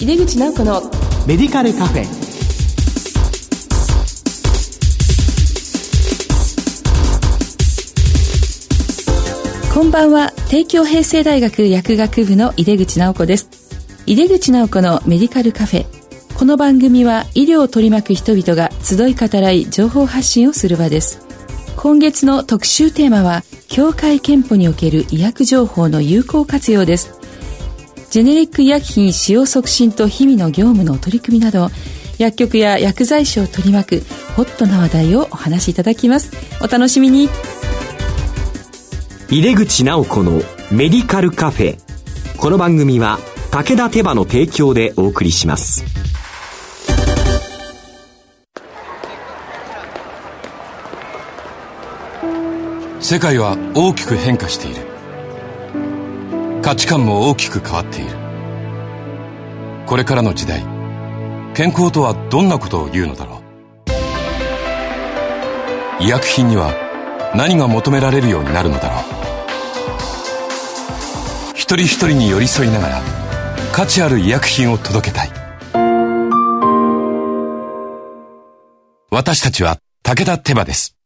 井出口直子のメディカルカフェ。こんばんは。帝京平成大学薬学部の井出口直子です。井出口直子のメディカルカフェ。この番組は医療を取り巻く人々が集い語らい情報発信をする場です。今月の特集テーマは協会憲法における医薬情報の有効活用ですジェネリック医薬品使用促進と日々の業務の取り組みなど薬局や薬剤師を取り巻くホットな話題をお話しいただきます。お楽しみに。入口直子のメディカルカフェ。この番組は武田手羽の提供でお送りします。世界は大きく変化している価値観も大きく変わっている。これからの時代健康とはどんなことを言うのだろう。医薬品には何が求められるようになるのだろう。一人一人に寄り添いながら価値ある医薬品を届けたい。私たちは武田手羽です。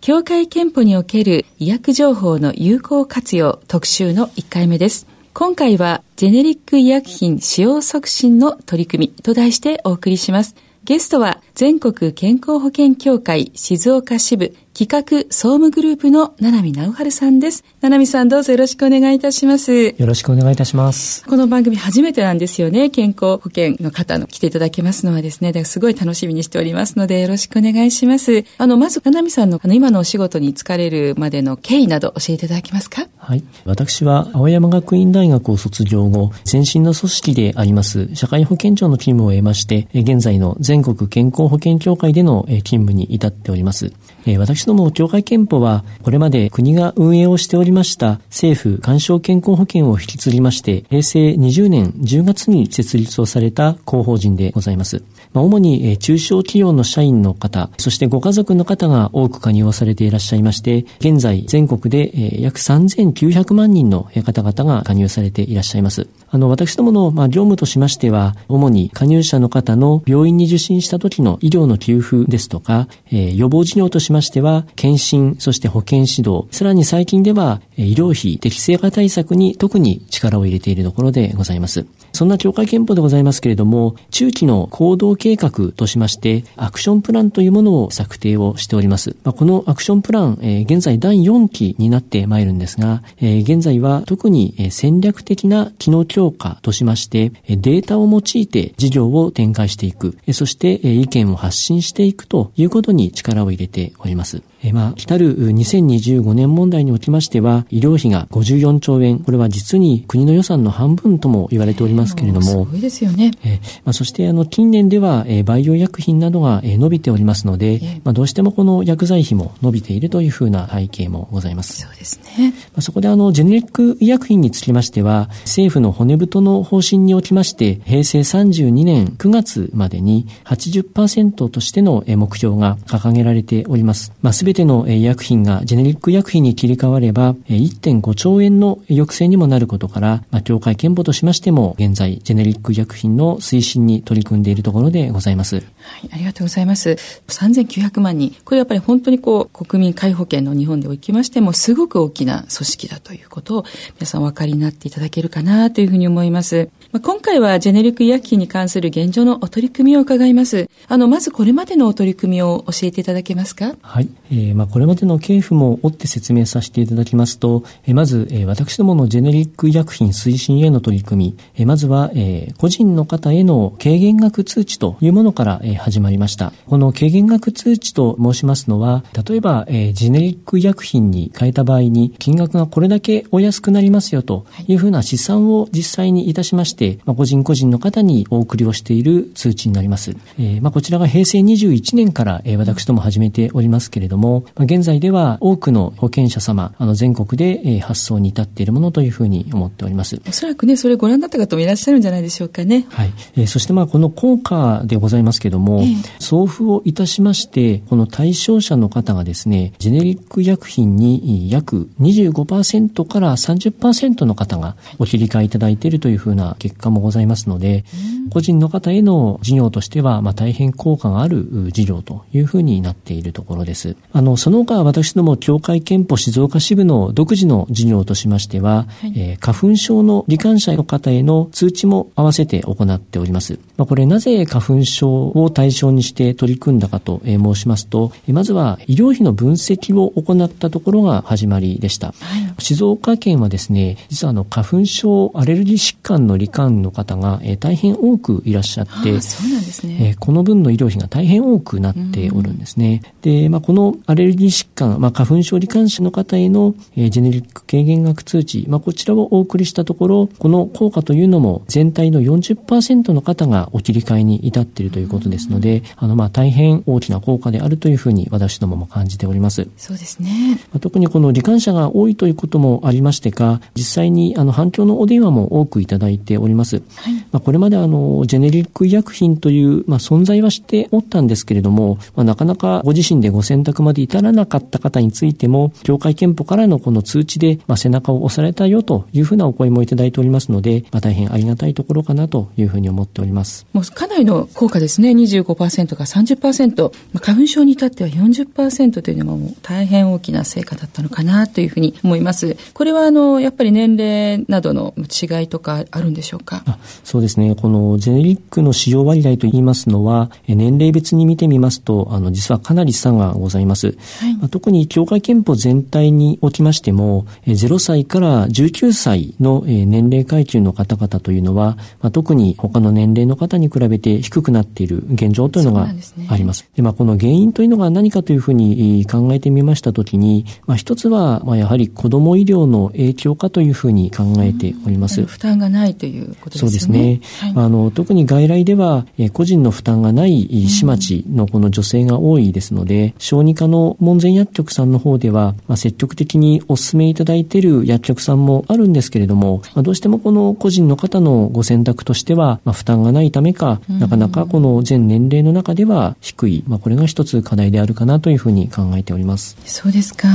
協会憲法における医薬情報の有効活用特集の1回目です。今回はジェネリック医薬品使用促進の取り組みと題してお送りします。ゲストは全国健康保険協会静岡支部企画総務グループの七海直春さんです。七海さんどうぞよろしくお願いいたします。よろしくお願いいたします。この番組初めてなんですよね。健康保険の方の来ていただけますのはですね、だからすごい楽しみにしておりますのでよろしくお願いします。あの、まず七海さんのあの今のお仕事に疲れるまでの経緯など教えていただけますか？はい。私は青山学院大学を卒業後、先進の組織であります社会保険庁の勤務を得まして、現在の全国健康保険協会での勤務に至っております。私ども協会憲法は、これまで国が運営をしておりました政府干渉健康保険を引き継ぎまして、平成20年10月に設立をされた広報人でございます。主に中小企業の社員の方、そしてご家族の方が多く加入をされていらっしゃいまして、現在全国で約3900万人の方々が加入されていらっしゃいます。あの、私どもの、業務としましては、主に加入者の方の病院に受診した時の医療の給付ですとか、予防事業としてましては、検診、そして保健指導、さらに最近では、医療費適正化対策に特に力を入れているところでございます。そんな協会憲法でございますけれども、中期の行動計画としまして、アクションプランというものを策定をしております。まあ、このアクションプラン、えー、現在第4期になってまいるんですが、えー、現在は特に戦略的な機能強化としまして、データを用いて事業を展開していく、そして意見を発信していくということに力を入れております。まあ、来たる2025年問題におきましては、医療費が54兆円、これは実に国の予算の半分とも言われておりますけれども、すごいですよね。えまあ、そして、あの、近年では、え培養薬品などが、え伸びておりますので、まあ、どうしてもこの薬剤費も伸びているというふうな背景もございます。そうですね。まあ、そこで、あの、ジェネリック医薬品につきましては、政府の骨太の方針におきまして、平成32年9月までに80%としての目標が掲げられております。まあ、すべての医薬品がジェネリック医薬品に切り替われば、1.5兆円の抑制にもなることから、まあ、協会憲法としましても、現在、ジェネリック医薬品の推進に取り組んでいるところでございます。はい、ありがとうございます。3900万人。これやっぱり本当にこう、国民皆保険の日本でおきましても、すごく大きな組織だということを、皆さんお分かりになっていただけるかなというふうに思います。まあ、今回はジェネリック医薬品に関する現状のお取り組みを伺います。あの、まずこれまでのお取り組みを教えていただけますか？はい。えー、まあ、これまでの系譜も追って説明させていただきますと、えー、まず、えー、私どものジェネリック医薬品推進への取り組み、えー、まずは、えー、個人の方への軽減額通知というものから、えー、始まりました。この軽減額通知と申しますのは、例えば、えー、ジェネリック医薬品に変えた場合に、金額がこれだけお安くなりますよというふうな試算を実際にいたしまして、まあ、個人個人の方にお送りをしている通知になります。えー、まあ、こちらが平成21年から、えー、私ども始めておりますけれども、まあ、現在では多くの保険者様、あの全国で、えー、発送に至っているものというふうに思っております。おそらくね、それご覧になった方もいららっしゃるんじゃないでしょうかね。はい。えー、そしてまあこの効果でございますけども、えー、送付をいたしまして、この対象者の方がですね、ジェネリック薬品に約25%から30%の方がお切り替えいただいているというふうな結果もございますので、個人の方への事業としては、まあ大変効果がある事業というふうになっているところです。あの、その他私ども協会憲法静岡支部の独自の事業としましては、はい、えー、花粉症の罹患者の方への通知も合わせて行っております。まあ、これなぜ花粉症を対象にして取り組んだかと申しますと、まずは医療費の分析を行ったところが始まりでした。はい、静岡県はですね、実はあの花粉症アレルギー疾患の罹患の方が、えー、大変多くいらっしゃって、そうなんですね、えー、この分の医療費が大変多くなっておるんですね。で、まあ、このアレルギー疾患、まあ、花粉症罹患者の方への、えー、ジェネリック軽減額通知、まあ、こちらをお送りしたところ、この効果というのも全体の40%の方がお切り替えに至っているということですので、あの、まあ、大変大きな効果であるというふうに私どもも感じております。そうですね。まあ、特にこの罹患者が多いということもありましてか、実際にあの反響のお電話も多くいただいております。はい、まあ、これまであの、ジェネリック医薬品という、まあ、存在はしておったんですけれども、まあ、なかなかご自身でご選択まで至らなかった方についても、協会憲法からのこの通知で、まあ、背中を押されたよというふうなお声もいただいておりますので、まあ、大変ありがたいところかなというふうに思っております。もうかなりの効果ですね。25%から30%。まあ、花粉症に至っては40%というのも大変大きな成果だったのかなというふうに思います。これはあの、やっぱり年齢などの違いとかあるんでしょうか？そうですね。このジェネリックの使用割合といいますのは、年齢別に見てみますと、あの、実はかなり差がございます。はい、まあ、特に協会憲法全体におきましても、0歳から19歳の年齢階級の方々というのは、まあ、特に他の年齢の方に比べて低くなっている現状というのがあります。で、ね、まあ、この原因というのが何かというふうに考えてみましたときに、まあ、一つは、まあ、やはり子ども医療の影響かというふうに考えております。負担がないということですね。そうですね。はい、あの特に外来では、えー、個人の負担がない市町のこの女性が多いですので、小児科の門前薬局さんの方では、まあ、積極的にお勧めいただいている薬局さんもあるんですけれども、まあ、どうしてもこの個人の方のご選択としては、まあ、負担がないためか、なかなかこの全年齢の中では低い、まあ、これが一つ課題であるかなというふうに考えております。そうですか。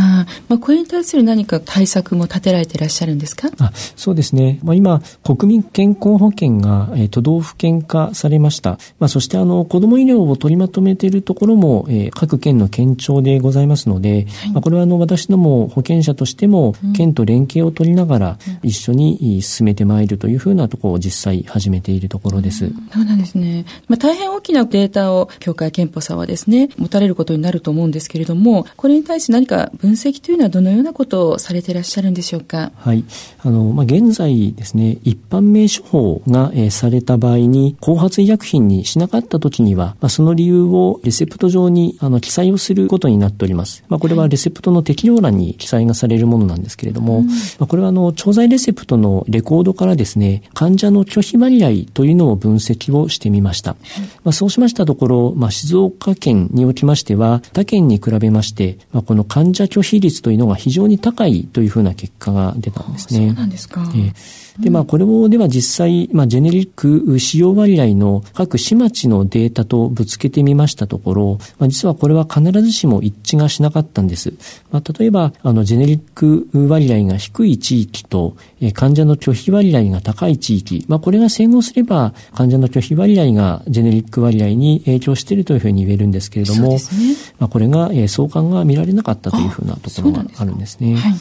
まあ、これに対する何か対策も立てられていらっしゃるんですか？あそうですね。まあ、今、国民健康保険が、えー、都道府県化されました。まあ、そしてあの、子ども医療を取りまとめているところも、えー、各県の県庁でございますので、はい、まあ、これはあの、私ども保険者としても、県と連携を取りながら、一緒に進めてまいるというふうなところを実際始めているところです。そうなんですね。まあ、大変大きなデータを協会憲法さんはですね、持たれることになると思うんですけれども、これに対して何か分析というのはどのようなことをされていらっしゃるんでしょうか？はい。あの、まあ、現在ですね、一般名処方が、えー、された場合に、後発医薬品にしなかった時には、まあ、その理由をレセプト上にあの記載をすることになっております。まあ、これはレセプトの適用欄に記載がされるものなんですけれども、まあ、これはあの、調剤レセプトのレコードからですね、患者の拒否割合というのを分析をしてみました。まあ、そうしましたところ、まあ、静岡県におきましては、他県に比べまして、まあ、この患者拒否率というのが非常に高いというふうな結果が出たんですね。そうなんですか。えーで、まあ、これをでは実際、まあ、ジェネリック使用割合の各市町のデータとぶつけてみましたところ、まあ、実はこれは必ずしも一致がしなかったんです。まあ、例えば、あの、ジェネリック割合が低い地域と、え患者の拒否割合が高い地域、まあ、これが整合すれば、患者の拒否割合がジェネリック割合に影響しているというふうに言えるんですけれども、ね、まあ、これが、え相関が見られなかったというふうなところがあるんですね。はい、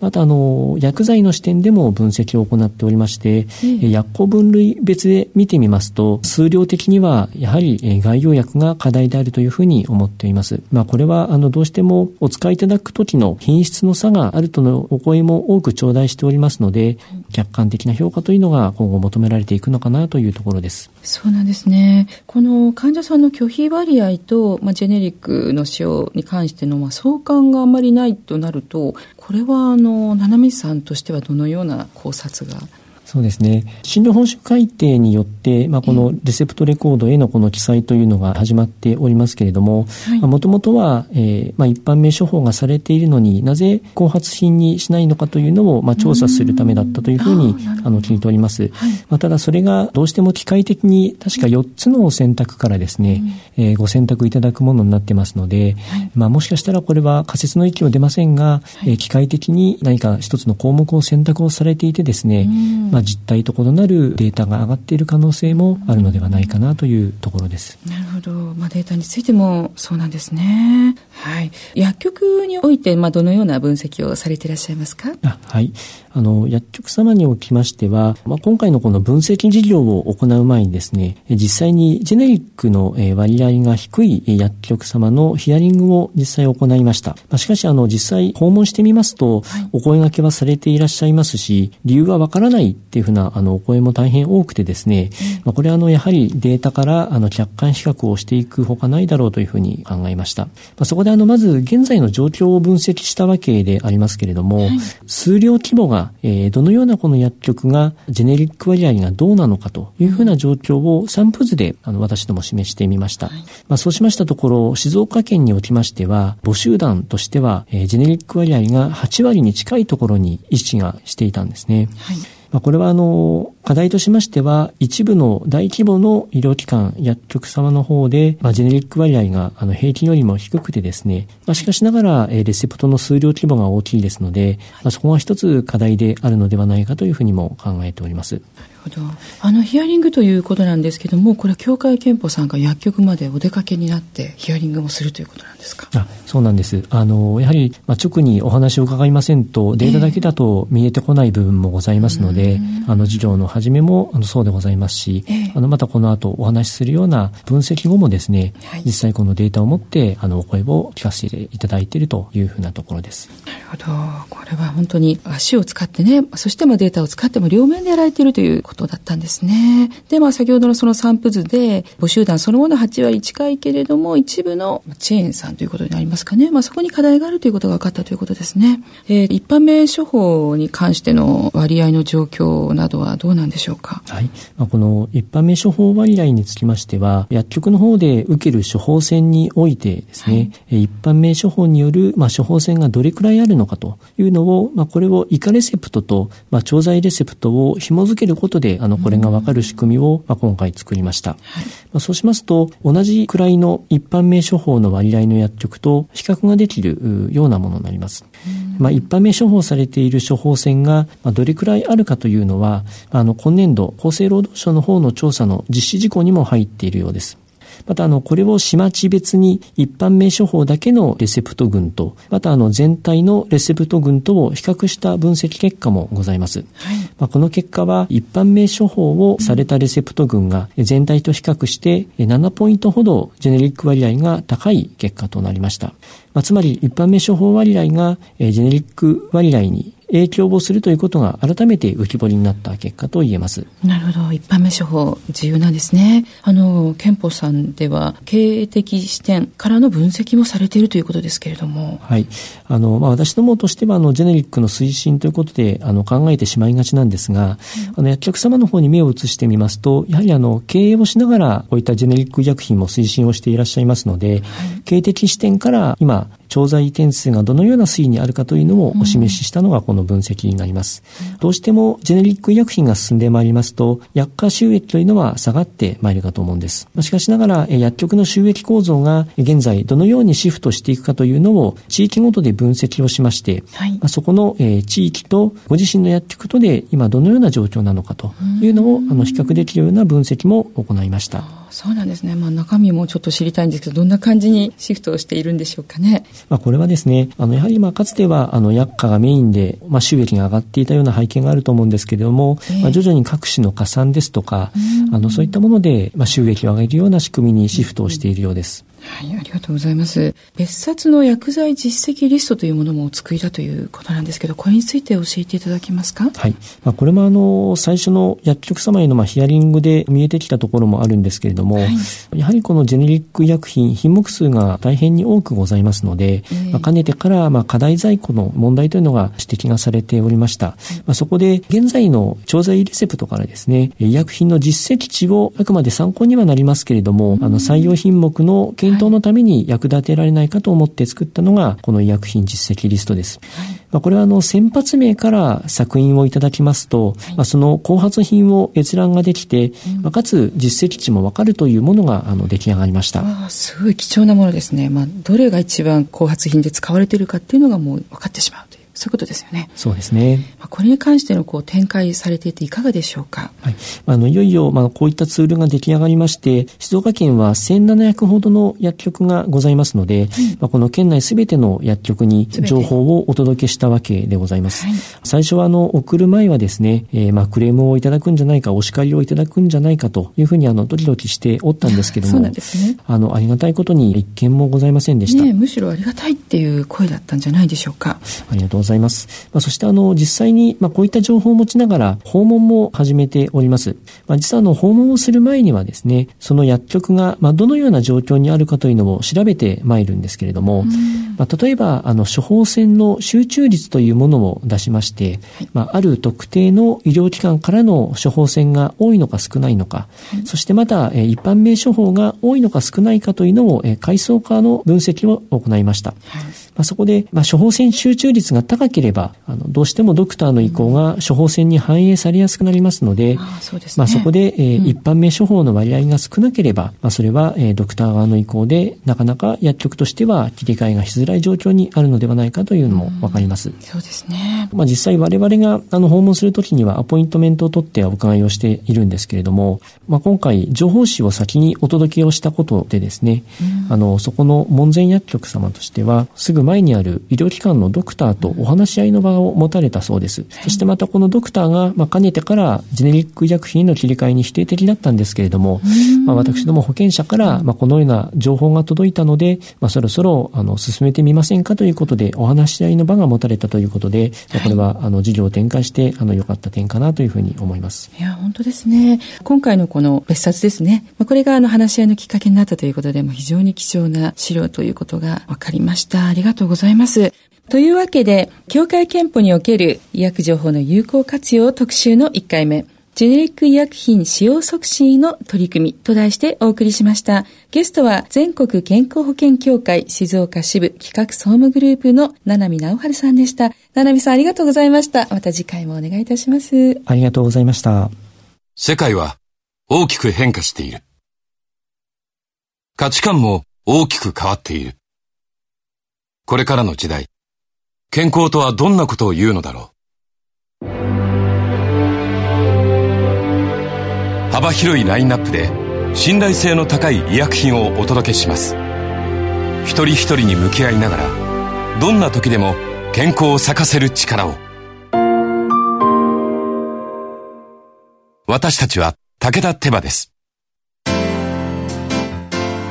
またあの薬剤の視点でも分析を行っておりまして、うん、薬効分類別で見てみますと数量的にはやはり概要薬が課題であるというふうに思っています。まあ、これはあのどうしてもお使いいただく時の品質の差があるとのお声も多く頂戴しておりますので、客観的な評価というのが今後求められていくのかなというところです。そうなんですね。この患者さんの拒否割合と、まあ、ジェネリックの使用に関しての、まあ、相関があまりないとなると、これはあの七海さんとしてはどのような考察がそうですね。診療報酬改定によって、まあ、このレセプトレコードへのこの記載というのが始まっておりますけれども、もともとは、えー、まあ、一般名処方がされているのになぜ後発品にしないのかというのを、まあ、調査するためだったというふうにあの聞いております。はい、まあ、ただそれがどうしても機械的に確か4つの選択からですね、うん、えー、ご選択いただくものになってますので、はい、まあ、もしかしたらこれは仮説の域は出ませんが、はい、えー、機械的に何か一つの項目を選択をされていてですね、うん。まあ、実態と異なるデータが上がっている可能性もあるのではないかなというところです。なるほど。まあ、データについてもそうなんですね。はい。薬局において、まあ、どのような分析をされていらっしゃいますか？はい。あの、薬局様におきましては、まあ、今回のこの分析事業を行う前にですね、実際にジェネリックの割合が低い薬局様のヒアリングを実際行いました。まあ、しかし、あの、実際訪問してみますと、はい、お声掛けはされていらっしゃいますし、理由はわからないっていうふうな、あの、お声も大変多くてですね、うん、まあ、これは、あの、やはりデータから、あの、客観比較をしていくほかないだろうというふうに考えました。まあ、そこで、あの、まず、現在の状況を分析したわけでありますけれども、はい、数量規模が、えー、どのようなこの薬局がジェネリック割合がどうなのかというふうな状況を散布図であの私ども示してみました。はい、まあ、そうしましたところ、静岡県におきましては、母集団としては、えー、ジェネリック割合が8割に近いところに位置がしていたんですね。はいまあ、これはあの、課題としましては、一部の大規模の医療機関、薬局様の方で、まあ、ジェネリック割合があの平均よりも低くてですね、まあ、しかしながら、レセプトの数量規模が大きいですので、まあ、そこが一つ課題であるのではないかというふうにも考えております。ほど。あの、ヒアリングということなんですけども、これ、協会憲法さんが薬局までお出かけになって、ヒアリングもするということなんですか？あそうなんです。あの、やはり、まあ、直にお話を伺いませんと、データだけだと見えてこない部分もございますので、えー、あの、授業の始めもあのそうでございますし、えー、あの、またこの後お話しするような分析後もですね、はい、実際このデータを持って、あの、お声を聞かせていただいているというふうなところです。なるほど。これは本当に足を使ってね、そしてまあデータを使っても両面でやられているということだったんですね。ね。で、まあ先ほどのその散布図で、母集団そのもの8割近いけれども、一部のチェーンさんということになりますかね。まあそこに課題があるということが分かったということですね。えー、一般名処方に関しての割合の状況などはどうなんでしょうか？はい。まあ、この一般名処方割合につきましては、薬局の方で受ける処方箋においてですね、はい、一般名処方による、まあ、処方箋がどれくらいあるのかというのを、まあ、これを以下レセプトと、まあ、調剤レセプトを紐付けることで、あの、これが分かる仕組みを、まあ、今回作りました。はい、まあ、そうしますと、同じくらいの一般名処方の割合の薬局と比較ができるようなものになります。まあ、一般名処方されている処方箋がどれくらいあるかというのは、あの、今年度、厚生労働省の方の調査の実施事項にも入っているようです。またあの、これを市町別に一般名処方だけのレセプト群と、またあの、全体のレセプト群とを比較した分析結果もございます。はい、まあ、この結果は、一般名処方をされたレセプト群が全体と比較して7ポイントほどジェネリック割合が高い結果となりました。まあ、つまり一般名処方割合がジェネリック割合に影響をするということが改めて浮き彫りになった結果と言えます。なるほど。一般名処方、重要なんですね。あの、憲法さんでは、経営的視点からの分析もされているということですけれども。はい。あの、まあ、私どもとしては、あの、ジェネリックの推進ということで、あの、考えてしまいがちなんですが、うん、あの、薬局様の方に目を移してみますと、やはりあの、経営をしながら、こういったジェネリック医薬品も推進をしていらっしゃいますので、はい、経営的視点から今、調剤点数がどのような推移にあるかというのをお示ししたのがこの分析になります。うん、どうしてもジェネリック医薬品が進んでまいりますと、薬価収益というのは下がってまいるかと思うんです。しかしながら、薬局の収益構造が現在どのようにシフトしていくかというのを地域ごとで分析をしまして、はい、そこの地域とご自身の薬局とで今どのような状況なのかというのをあの比較できるような分析も行いました。そうなんですね。まあ中身もちょっと知りたいんですけど、どんな感じにシフトをしているんでしょうかね。まあこれはですね、あのやはりまあかつてはあの薬価がメインでまあ収益が上がっていたような背景があると思うんですけれども、えー、まあ徐々に各種の加算ですとか、あのそういったものでまあ収益を上げるような仕組みにシフトをしているようです。はい、ありがとうございます。別冊の薬剤実績リストというものもお作りだということなんですけど、これについて教えていただけますか？はい。まあ、これもあの、最初の薬局様へのまあヒアリングで見えてきたところもあるんですけれども、はい、やはりこのジェネリック医薬品、品目数が大変に多くございますので、えー、まあ、かねてからまあ課題在庫の問題というのが指摘がされておりました。はい、まあ、そこで現在の調剤レセプトからですね、医薬品の実績値をあくまで参考にはなりますけれども、あの採用品目の検討のために役立てられないかと思って作ったのが、この医薬品実績リストです。まあ、これはあの、先発名から作品をいただきますと、まあ、その後発品を閲覧ができて、まあ、かつ実績値もわかるというものがあの出来上がりました。あすごい貴重なものですね。まあ、どれが一番後発品で使われているかっていうのがもう分かってしまう。そういうことですよね。そうですね。まあ、これに関してのこう展開されていていかがでしょうか？はい。あのいよいよまあこういったツールが出来上がりまして、静岡県は1700ほどの薬局がございますので、うん、まあこの県内すべての薬局に情報をお届けしたわけでございます。はい、最初はあの送る前はですね、えー、まあクレームをいただくんじゃないか、お叱りをいただくんじゃないかというふうにあのドキドキしておったんですけども、そうなんですね。あのありがたいことに一件もございませんでした。ね、むしろありがたいっていう声だったんじゃないでしょうか？ありがとうございます。まあそしてあの、実際に、まあ、こういった情報を持ちながら訪問も始めております。まあ、実はあの、訪問をする前にはですね、その薬局が、まあ、どのような状況にあるかというのを調べてまいるんですけれども、まあ、例えば、あの、処方箋の集中率というものを出しまして、まあ、ある特定の医療機関からの処方箋が多いのか少ないのか、そしてまた、え一般名処方が多いのか少ないかというのを、え階層化の分析を行いました。まあ、そこで、まあ、処方箋集中率が高ければ、あのどうしてもドクターの意向が処方箋に反映されやすくなりますので、あそ、ね、まあ、そこで、えー、うん、一般名処方の割合が少なければ、まあ、それは、えー、ドクター側の意向で、なかなか薬局としては切り替えがしづらい状況にあるのではないかというのもわかります。うん、そうですね。まあ、実際我々があの訪問するときにはアポイントメントを取ってお伺いをしているんですけれども、まあ、今回情報誌を先にお届けをしたことでですね、うん、あの、そこの門前薬局様としては、すぐ前にあるる医療機関のドクターとお話し合いの場を持たれたそうです。そしてまたこのドクターが、まあ、かねてからジェネリック医薬品の切り替えに否定的だったんですけれども、まあ、私ども保険者から、まあ、このような情報が届いたので、まあ、そろそろ、あの、進めてみませんかということで、お話し合いの場が持たれたということで、まあ、これは、あの、事業を展開して、あの、良かった点かなというふうに思います。いや、本当ですね。今回のこの別冊ですね。まあ、これが、あの、話し合いのきっかけになったということで、も非常に貴重な資料ということが分かりました。ありがとうございます。というわけで、協会憲法における医薬情報の有効活用特集の1回目、ジェネリック医薬品使用促進の取り組みと題してお送りしました。ゲストは全国健康保険協会静岡支部企画総務グループの七海直春さんでした。七海さんありがとうございました。また次回もお願いいたします。ありがとうございました。世界は大きく変化している。価値観も大きく変わっている。これからの時代、健康とはどんなことを言うのだろう。幅広いラインナップで信頼性の高い医薬品をお届けします。一人一人に向き合いながらどんな時でも健康を咲かせる力を。私たちは武田手羽です。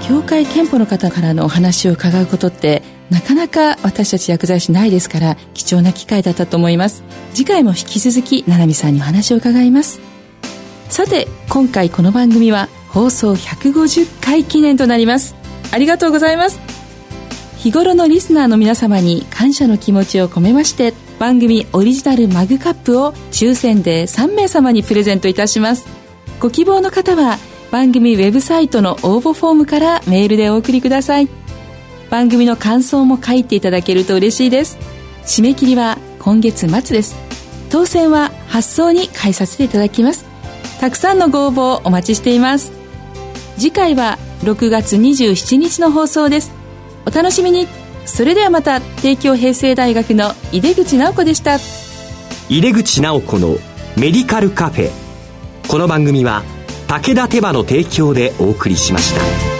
協会憲法の方からのお話を伺うことってなかなか私たち薬剤師ないですから貴重な機会だったと思います。次回も引き続き七海さんにお話を伺います。さて今回この番組は放送150回記念となります。ありがとうございます。日頃のリスナーの皆様に感謝の気持ちを込めまして番組オリジナルマグカップを抽選で3名様にプレゼントいたします。ご希望の方は番組ウェブサイトの応募フォームからメールでお送りください。番組の感想も書いていただけると嬉しいです。締め切りは今月末です。当選は発送に返させていただきます。たくさんのご応募をお待ちしています。次回は6月27日の放送です。お楽しみに。それではまた帝京平成大学の井出口直子でした。井出口直子のメディカルカフェ。この番組は武田手羽の提供でお送りしました。